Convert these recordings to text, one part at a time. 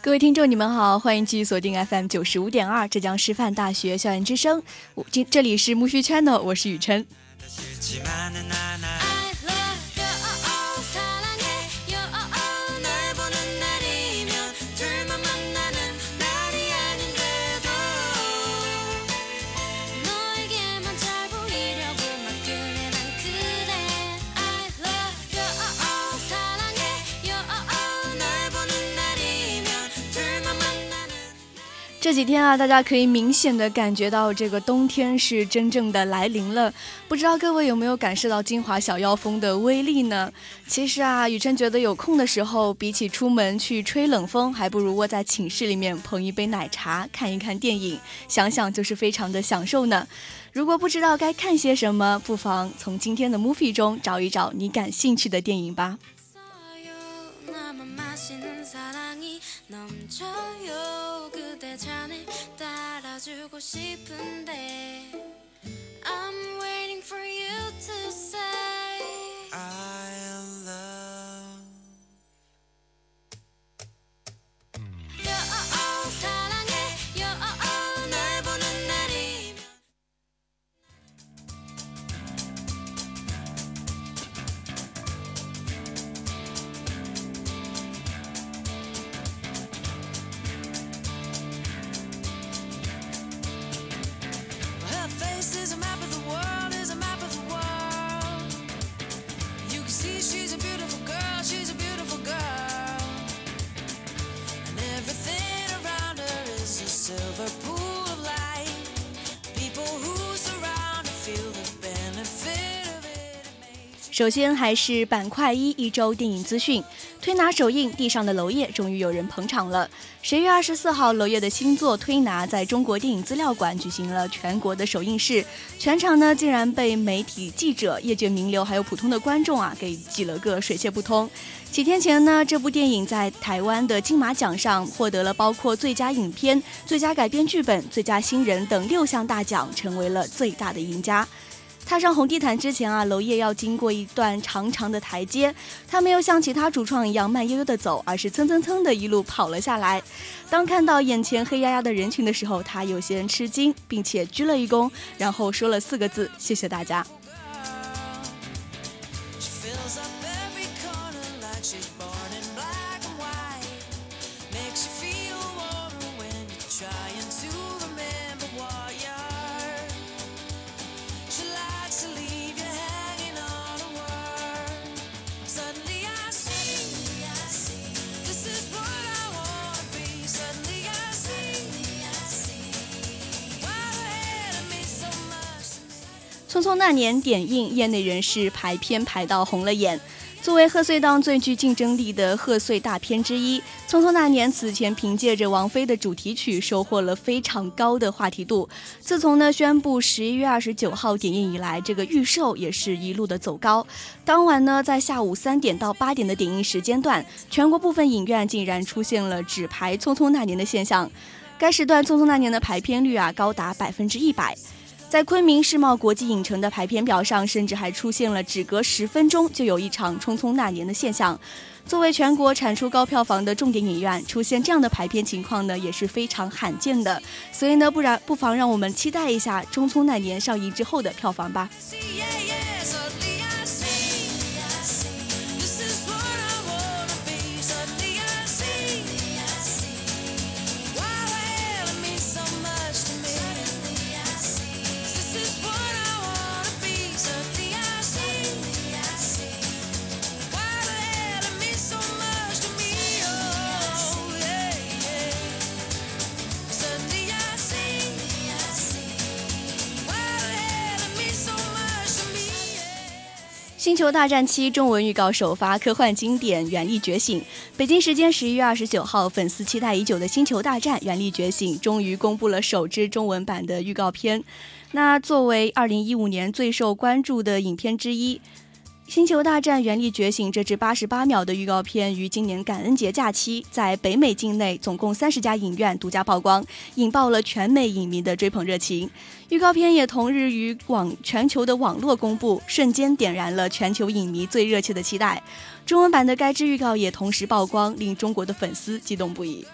各位听众，你们好，欢迎继续锁定 FM 九十五点二浙江师范大学校园之声。我这这里是木须 Channel，我是雨 싫지만은 않아 这几天啊，大家可以明显的感觉到这个冬天是真正的来临了。不知道各位有没有感受到金华小妖风的威力呢？其实啊，雨辰觉得有空的时候，比起出门去吹冷风，还不如窝在寝室里面捧一杯奶茶，看一看电影，想想就是非常的享受呢。如果不知道该看些什么，不妨从今天的 movie 中找一找你感兴趣的电影吧。 나만 마시는 사랑이 넘쳐요. 그대 잔에 따라주고 싶은데 I'm waiting for you to say 首先还是板块一一周电影资讯，推拿首映《地上的楼叶》终于有人捧场了。十月二十四号，娄烨的新作《推拿》在中国电影资料馆举行了全国的首映式，全场呢竟然被媒体记者、业界名流还有普通的观众啊给挤了个水泄不通。几天前呢，这部电影在台湾的金马奖上获得了包括最佳影片、最佳改编剧本、最佳新人等六项大奖，成为了最大的赢家。踏上红地毯之前啊，娄烨要经过一段长长的台阶，他没有像其他主创一样慢悠悠的走，而是蹭蹭蹭的一路跑了下来。当看到眼前黑压压的人群的时候，他有些吃惊，并且鞠了一躬，然后说了四个字：“谢谢大家。”《匆匆那年》点映，业内人士排片排到红了眼。作为贺岁档最具竞争力的贺岁大片之一，《匆匆那年》此前凭借着王菲的主题曲收获了非常高的话题度。自从呢宣布十一月二十九号点映以来，这个预售也是一路的走高。当晚呢，在下午三点到八点的点映时间段，全国部分影院竟然出现了只排《匆匆那年》的现象。该时段《匆匆那年》的排片率啊高达百分之一百。在昆明世贸国际影城的排片表上，甚至还出现了只隔十分钟就有一场《匆匆那年》的现象。作为全国产出高票房的重点影院，出现这样的排片情况呢，也是非常罕见的。所以呢，不然不妨让我们期待一下《匆匆那年》上映之后的票房吧。《星球大战七》中文预告首发，科幻经典《原力觉醒》。北京时间十一月二十九号，粉丝期待已久的《星球大战：原力觉醒》终于公布了首支中文版的预告片。那作为二零一五年最受关注的影片之一。《星球大战：原力觉醒》这支八十八秒的预告片于今年感恩节假期在北美境内总共三十家影院独家曝光，引爆了全美影迷的追捧热情。预告片也同日于网全球的网络公布，瞬间点燃了全球影迷最热切的期待。中文版的该支预告也同时曝光，令中国的粉丝激动不已。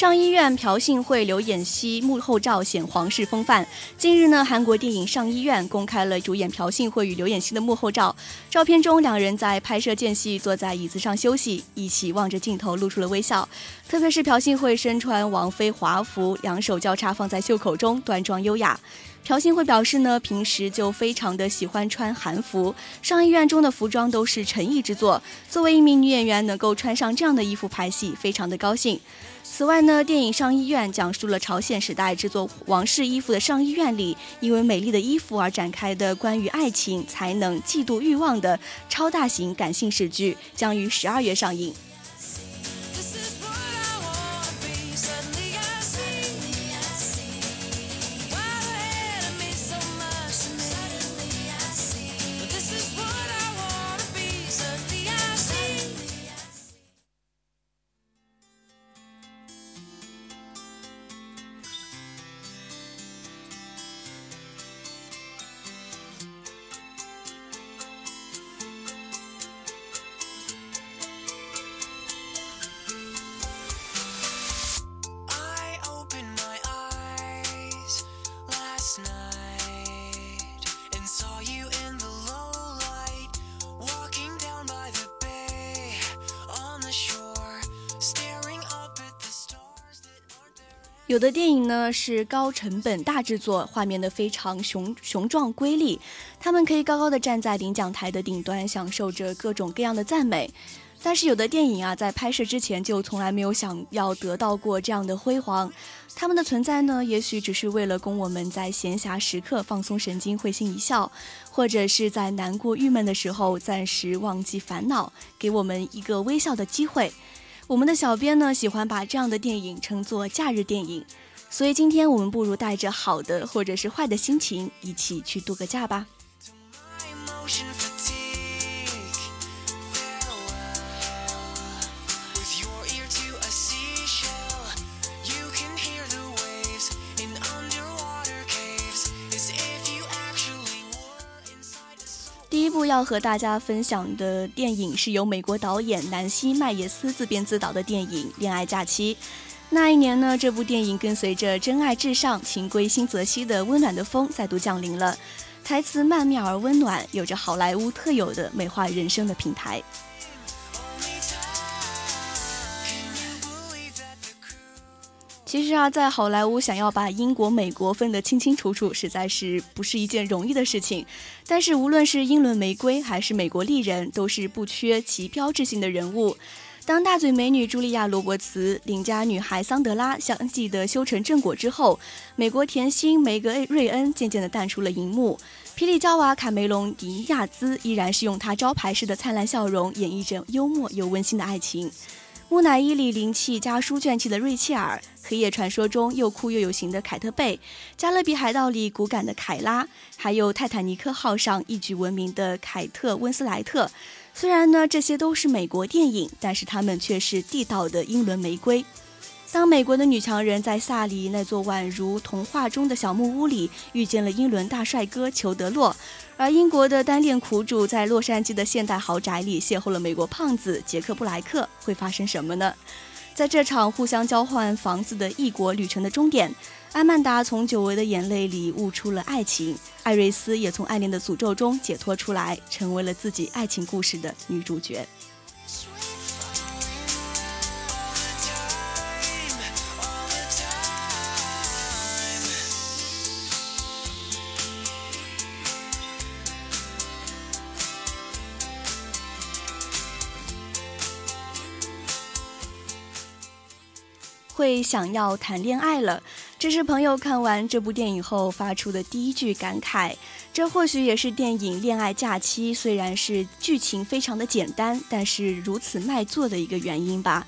上医院朴信惠、刘演熙幕后照显皇室风范。近日呢，韩国电影《上医院》公开了主演朴信惠与刘演熙的幕后照。照片中，两人在拍摄间隙坐在椅子上休息，一起望着镜头，露出了微笑。特别是朴信惠身穿王妃华服，两手交叉放在袖口中，端庄优雅。朴信惠表示呢，平时就非常的喜欢穿韩服，上医院中的服装都是诚意之作。作为一名女演员，能够穿上这样的衣服拍戏，非常的高兴。此外呢，电影《上医院》讲述了朝鲜时代制作王室衣服的上医院里，因为美丽的衣服而展开的关于爱情、才能、嫉妒、欲望的超大型感性喜剧，将于十二月上映。有的电影呢是高成本大制作，画面的非常雄雄壮瑰丽，他们可以高高的站在领奖台的顶端，享受着各种各样的赞美。但是有的电影啊，在拍摄之前就从来没有想要得到过这样的辉煌，他们的存在呢，也许只是为了供我们在闲暇时刻放松神经、会心一笑，或者是在难过郁闷的时候暂时忘记烦恼，给我们一个微笑的机会。我们的小编呢，喜欢把这样的电影称作假日电影，所以今天我们不如带着好的或者是坏的心情，一起去度个假吧。一部要和大家分享的电影是由美国导演南希·麦耶斯自编自导的电影《恋爱假期》。那一年呢，这部电影跟随着《真爱至上》《情归新泽西》的温暖的风再度降临了，台词曼妙而温暖，有着好莱坞特有的美化人生的平台。其实啊，在好莱坞想要把英国、美国分得清清楚楚，实在是不是一件容易的事情。但是，无论是英伦玫瑰还是美国丽人，都是不缺其标志性的人物。当大嘴美女茱莉亚·罗伯茨、邻家女孩桑德拉相继的修成正果之后，美国甜心梅格瑞恩渐渐的淡出了荧幕。霹雳娇娃卡梅隆·迪亚兹依然是用她招牌式的灿烂笑容演绎着幽默又温馨的爱情。木乃伊里灵气加书卷气的瑞切尔，黑夜传说中又酷又有型的凯特贝，加勒比海盗里骨感的凯拉，还有泰坦尼克号上一举闻名的凯特温斯莱特。虽然呢这些都是美国电影，但是他们却是地道的英伦玫瑰。当美国的女强人在萨里那座宛如童话中的小木屋里遇见了英伦大帅哥裘德洛。而英国的单恋苦主在洛杉矶的现代豪宅里邂逅了美国胖子杰克布莱克，会发生什么呢？在这场互相交换房子的异国旅程的终点，阿曼达从久违的眼泪里悟出了爱情，艾瑞斯也从暗恋的诅咒中解脱出来，成为了自己爱情故事的女主角。会想要谈恋爱了，这是朋友看完这部电影后发出的第一句感慨。这或许也是电影《恋爱假期》虽然是剧情非常的简单，但是如此卖座的一个原因吧。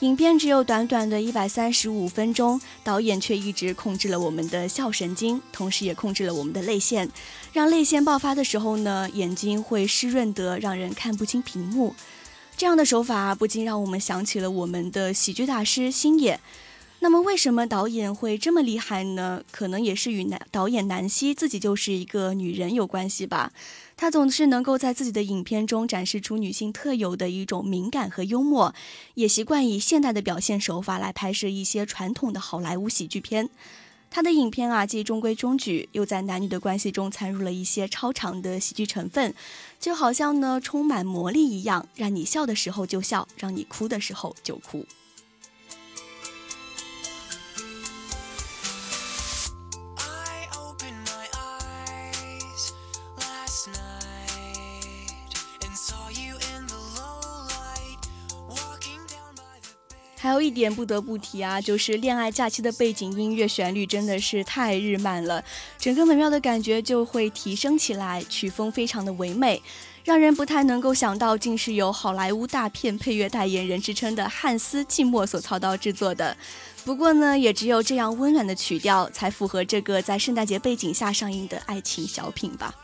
影片只有短短的一百三十五分钟，导演却一直控制了我们的笑神经，同时也控制了我们的泪腺，让泪腺爆发的时候呢，眼睛会湿润得让人看不清屏幕。这样的手法不禁让我们想起了我们的喜剧大师星野。那么，为什么导演会这么厉害呢？可能也是与男导演南希自己就是一个女人有关系吧。她总是能够在自己的影片中展示出女性特有的一种敏感和幽默，也习惯以现代的表现手法来拍摄一些传统的好莱坞喜剧片。他的影片啊，既中规中矩，又在男女的关系中掺入了一些超长的喜剧成分，就好像呢充满魔力一样，让你笑的时候就笑，让你哭的时候就哭。还有一点不得不提啊，就是《恋爱假期》的背景音乐旋律真的是太日漫了，整个美妙的感觉就会提升起来，曲风非常的唯美，让人不太能够想到竟是由好莱坞大片配乐代言人之称的汉斯季默所操刀制作的。不过呢，也只有这样温暖的曲调，才符合这个在圣诞节背景下上映的爱情小品吧。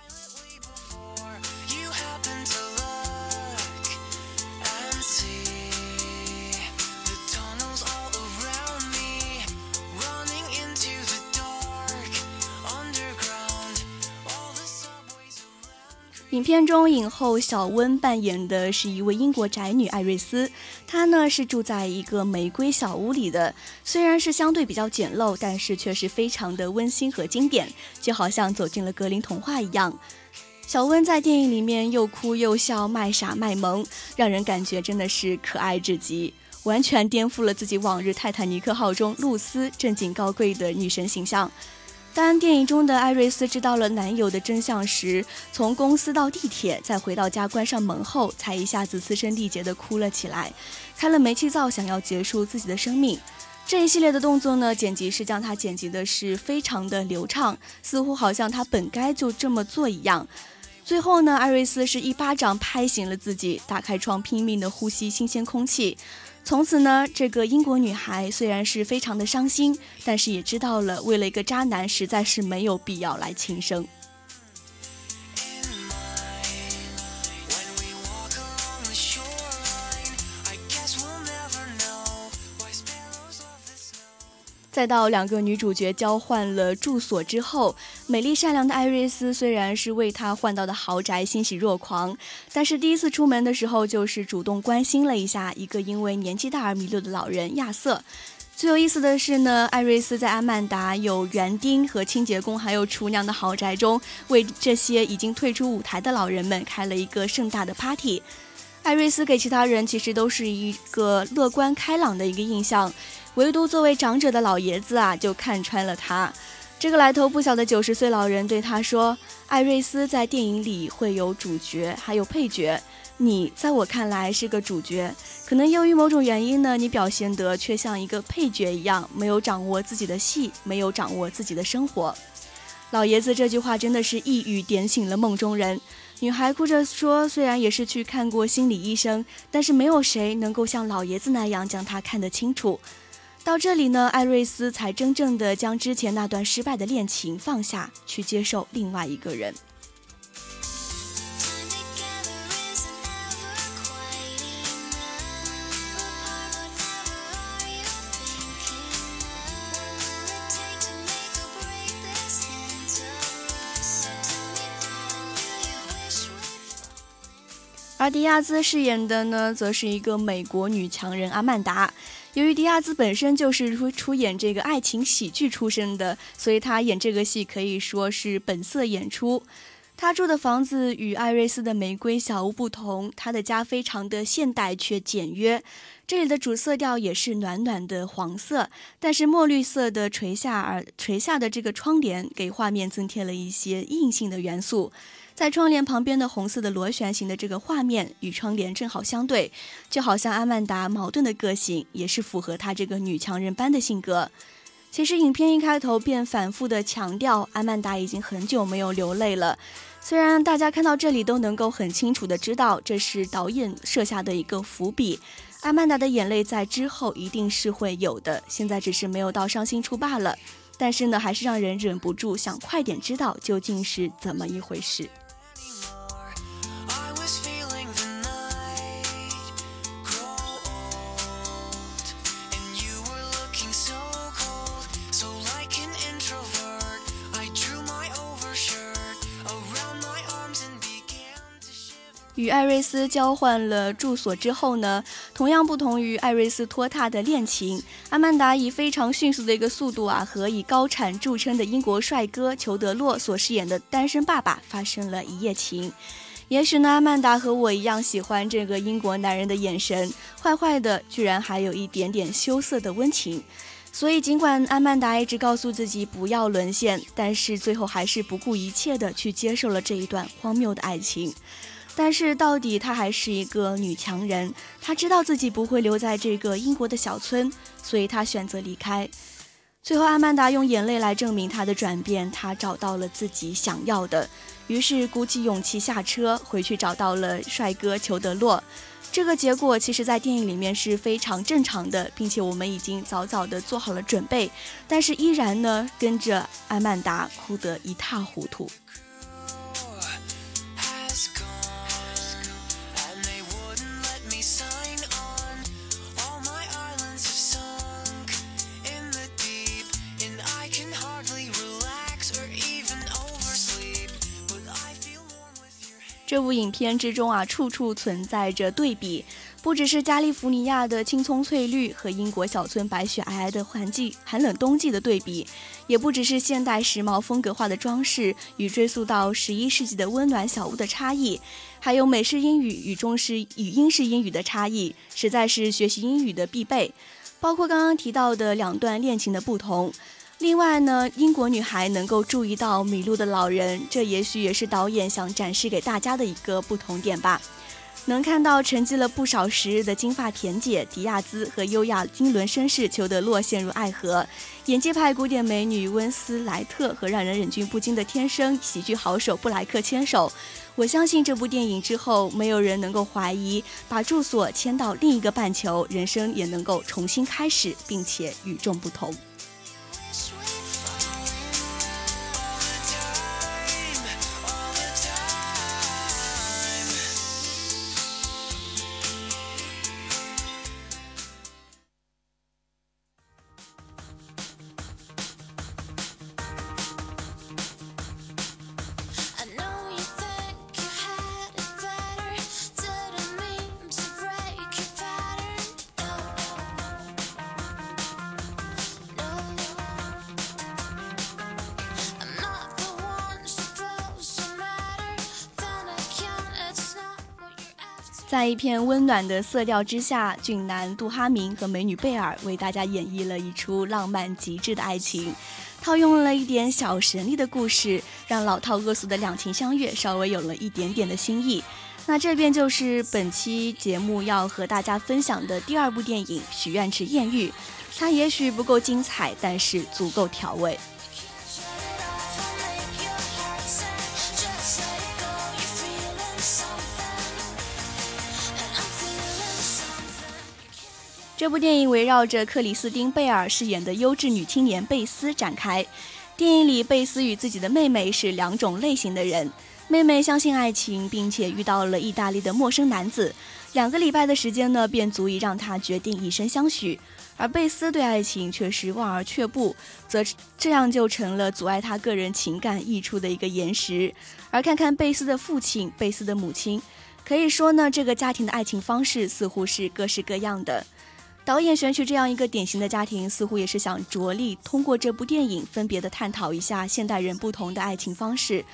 影片中，影后小温扮演的是一位英国宅女艾瑞斯。她呢是住在一个玫瑰小屋里的，虽然是相对比较简陋，但是却是非常的温馨和经典，就好像走进了格林童话一样。小温在电影里面又哭又笑，卖傻卖萌，让人感觉真的是可爱至极，完全颠覆了自己往日《泰坦尼克号》中露丝正经高贵的女神形象。当电影中的艾瑞斯知道了男友的真相时，从公司到地铁，再回到家关上门后，才一下子嘶声力竭地哭了起来，开了煤气灶，想要结束自己的生命。这一系列的动作呢，剪辑师将它剪辑的是非常的流畅，似乎好像他本该就这么做一样。最后呢，艾瑞斯是一巴掌拍醒了自己，打开窗，拼命地呼吸新鲜空气。从此呢，这个英国女孩虽然是非常的伤心，但是也知道了，为了一个渣男，实在是没有必要来轻生。再到两个女主角交换了住所之后，美丽善良的艾瑞斯虽然是为他换到的豪宅欣喜若狂，但是第一次出门的时候就是主动关心了一下一个因为年纪大而迷路的老人亚瑟。最有意思的是呢，艾瑞斯在阿曼达有园丁和清洁工还有厨娘的豪宅中，为这些已经退出舞台的老人们开了一个盛大的 party。艾瑞斯给其他人其实都是一个乐观开朗的一个印象。唯独作为长者的老爷子啊，就看穿了他。这个来头不小的九十岁老人对他说：“艾瑞斯在电影里会有主角，还有配角。你在我看来是个主角，可能由于某种原因呢，你表现得却像一个配角一样，没有掌握自己的戏，没有掌握自己的生活。老爷子这句话真的是一语点醒了梦中人。女孩哭着说：“虽然也是去看过心理医生，但是没有谁能够像老爷子那样将他看得清楚。”到这里呢，艾瑞斯才真正的将之前那段失败的恋情放下，去接受另外一个人。而迪亚兹饰演的呢，则是一个美国女强人阿曼达。由于迪亚兹本身就是出出演这个爱情喜剧出身的，所以他演这个戏可以说是本色演出。他住的房子与艾瑞斯的玫瑰小屋不同，他的家非常的现代却简约。这里的主色调也是暖暖的黄色，但是墨绿色的垂下而垂下的这个窗帘，给画面增添了一些硬性的元素。在窗帘旁边的红色的螺旋形的这个画面与窗帘正好相对，就好像阿曼达矛盾的个性也是符合她这个女强人般的性格。其实影片一开头便反复的强调，阿曼达已经很久没有流泪了。虽然大家看到这里都能够很清楚的知道这是导演设下的一个伏笔，阿曼达的眼泪在之后一定是会有的，现在只是没有到伤心处罢了。但是呢，还是让人忍不住想快点知道究竟是怎么一回事。与艾瑞斯交换了住所之后呢，同样不同于艾瑞斯拖沓的恋情，阿曼达以非常迅速的一个速度啊，和以高产著称的英国帅哥裘德洛所饰演的单身爸爸发生了一夜情。也许呢，阿曼达和我一样喜欢这个英国男人的眼神，坏坏的，居然还有一点点羞涩的温情。所以，尽管阿曼达一直告诉自己不要沦陷，但是最后还是不顾一切的去接受了这一段荒谬的爱情。但是到底她还是一个女强人，她知道自己不会留在这个英国的小村，所以她选择离开。最后，阿曼达用眼泪来证明她的转变，她找到了自己想要的，于是鼓起勇气下车回去找到了帅哥裘德洛。这个结果其实，在电影里面是非常正常的，并且我们已经早早的做好了准备，但是依然呢，跟着阿曼达哭得一塌糊涂。这部影片之中啊，处处存在着对比，不只是加利福尼亚的青葱翠绿和英国小村白雪皑皑的环境、寒冷冬季的对比，也不只是现代时髦风格化的装饰与追溯到十一世纪的温暖小屋的差异，还有美式英语与中式与英式英语的差异，实在是学习英语的必备。包括刚刚提到的两段恋情的不同。另外呢，英国女孩能够注意到迷路的老人，这也许也是导演想展示给大家的一个不同点吧。能看到沉寂了不少时日的金发甜姐迪亚兹和优雅英伦绅士裘德洛陷入爱河，演技派古典美女温斯莱特和让人忍俊不禁的天生喜剧好手布莱克牵手。我相信这部电影之后，没有人能够怀疑，把住所迁到另一个半球，人生也能够重新开始，并且与众不同。在一片温暖的色调之下，俊男杜哈明和美女贝尔为大家演绎了一出浪漫极致的爱情，套用了一点小神力的故事，让老套恶俗的两情相悦稍微有了一点点的新意。那这边就是本期节目要和大家分享的第二部电影《许愿池艳遇》，它也许不够精彩，但是足够调味。这部电影围绕着克里斯汀·贝尔饰演的优质女青年贝斯展开。电影里，贝斯与自己的妹妹是两种类型的人。妹妹相信爱情，并且遇到了意大利的陌生男子，两个礼拜的时间呢，便足以让她决定以身相许。而贝斯对爱情却是望而却步，则这样就成了阻碍他个人情感溢出的一个岩石。而看看贝斯的父亲、贝斯的母亲，可以说呢，这个家庭的爱情方式似乎是各式各样的。导演选取这样一个典型的家庭，似乎也是想着力通过这部电影分别的探讨一下现代人不同的爱情方式。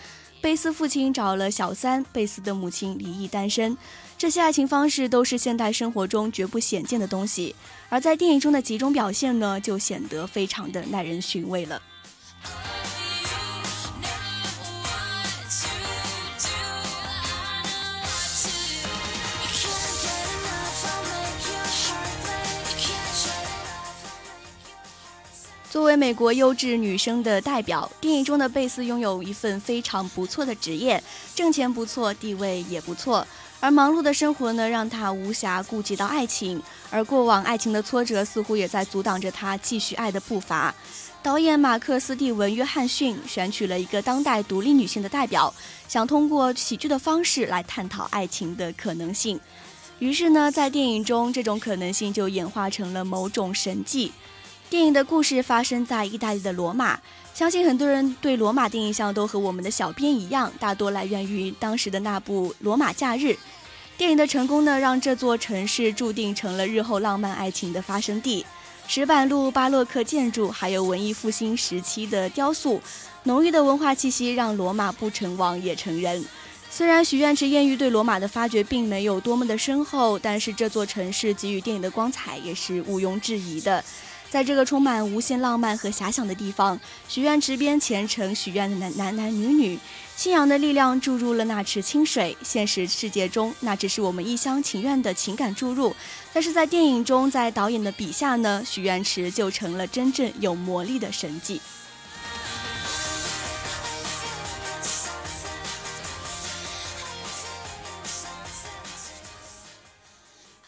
贝斯父亲找了小三，贝斯的母亲离异单身，这些爱情方式都是现代生活中绝不鲜见的东西，而在电影中的几种表现呢，就显得非常的耐人寻味了。作为美国优质女生的代表，电影中的贝斯拥有一份非常不错的职业，挣钱不错，地位也不错。而忙碌的生活呢，让她无暇顾及到爱情，而过往爱情的挫折似乎也在阻挡着她继续爱的步伐。导演马克·斯蒂文·约翰逊选取了一个当代独立女性的代表，想通过喜剧的方式来探讨爱情的可能性。于是呢，在电影中，这种可能性就演化成了某种神迹。电影的故事发生在意大利的罗马，相信很多人对罗马的印象都和我们的小编一样，大多来源于当时的那部《罗马假日》。电影的成功呢，让这座城市注定成了日后浪漫爱情的发生地。石板路、巴洛克建筑，还有文艺复兴时期的雕塑，浓郁的文化气息让罗马不成王也成人。虽然许愿池艳遇对罗马的发掘并没有多么的深厚，但是这座城市给予电影的光彩也是毋庸置疑的。在这个充满无限浪漫和遐想的地方，许愿池边虔诚许愿的男男男女女，信仰的力量注入了那池清水。现实世界中，那只是我们一厢情愿的情感注入，但是在电影中，在导演的笔下呢，许愿池就成了真正有魔力的神迹。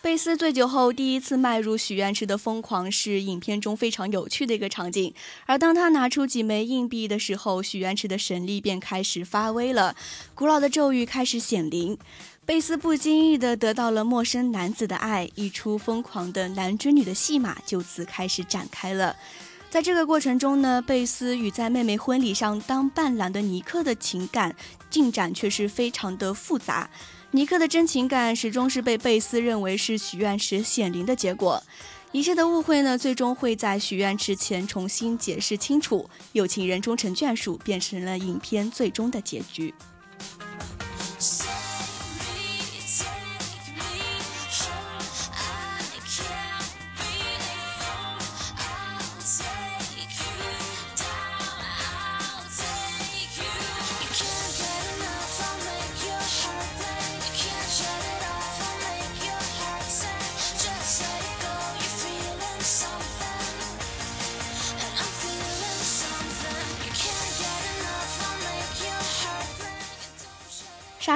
贝斯醉酒后第一次迈入许愿池的疯狂是影片中非常有趣的一个场景，而当他拿出几枚硬币的时候，许愿池的神力便开始发威了，古老的咒语开始显灵，贝斯不经意地得到了陌生男子的爱，一出疯狂的男追女的戏码就此开始展开了。在这个过程中呢，贝斯与在妹妹婚礼上当伴郎的尼克的情感进展却是非常的复杂。尼克的真情感始终是被贝斯认为是许愿池显灵的结果，一切的误会呢，最终会在许愿池前重新解释清楚，有情人终成眷属，变成了影片最终的结局。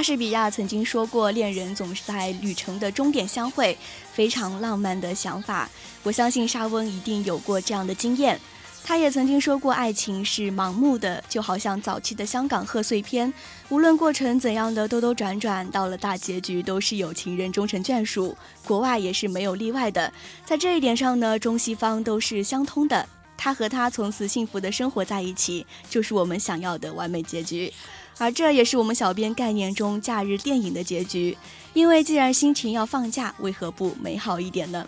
莎士比亚曾经说过：“恋人总是在旅程的终点相会，非常浪漫的想法。”我相信莎翁一定有过这样的经验。他也曾经说过：“爱情是盲目的，就好像早期的香港贺岁片，无论过程怎样的兜兜转转，到了大结局都是有情人终成眷属。国外也是没有例外的。在这一点上呢，中西方都是相通的。他和她从此幸福的生活在一起，就是我们想要的完美结局。”而这也是我们小编概念中假日电影的结局，因为既然心情要放假，为何不美好一点呢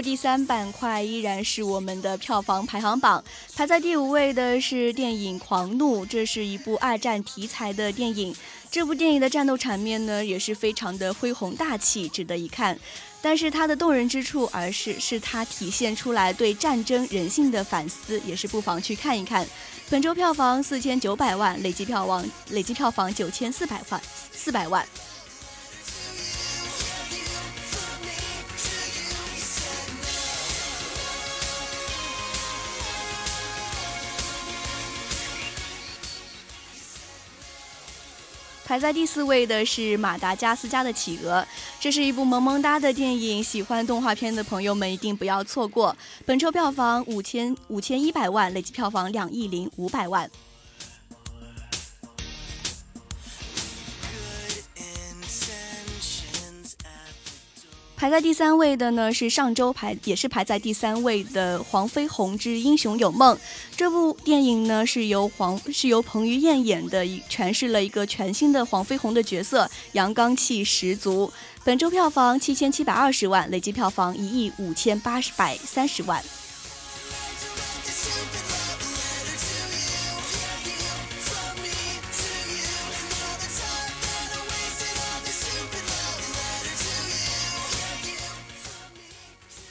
第三板块依然是我们的票房排行榜，排在第五位的是电影《狂怒》，这是一部二战题材的电影。这部电影的战斗场面呢，也是非常的恢宏大气，值得一看。但是它的动人之处，而是是它体现出来对战争人性的反思，也是不妨去看一看。本周票房四千九百万，累计票房累计票房九千四百万四百万。排在第四位的是马达加斯加的企鹅，这是一部萌萌哒的电影，喜欢动画片的朋友们一定不要错过。本周票房五千五千一百万，累计票房两亿零五百万。排在第三位的呢是上周排也是排在第三位的《黄飞鸿之英雄有梦》这部电影呢是由黄是由彭于晏演的，诠释了一个全新的黄飞鸿的角色，阳刚气十足。本周票房七千七百二十万，累计票房一亿五千八百三十万。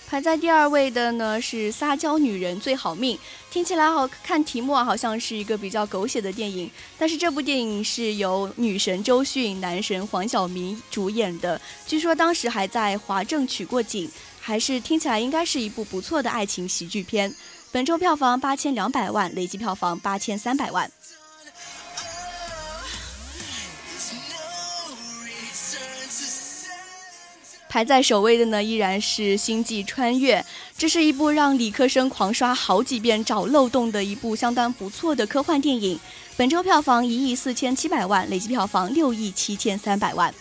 排在第二位的呢是《撒娇女人最好命》，听起来好看，题目啊好像是一个比较狗血的电影，但是这部电影是由女神周迅、男神黄晓明主演的，据说当时还在华政取过景，还是听起来应该是一部不错的爱情喜剧片。本周票房八千两百万，累计票房八千三百万。排在首位的呢，依然是《星际穿越》。这是一部让理科生狂刷好几遍找漏洞的一部相当不错的科幻电影。本周票房一亿四千七百万，累计票房六亿七千三百万。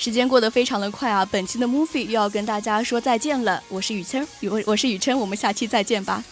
时间过得非常的快啊！本期的 movie 又要跟大家说再见了。我是雨琛，我我是雨琛，我们下期再见吧。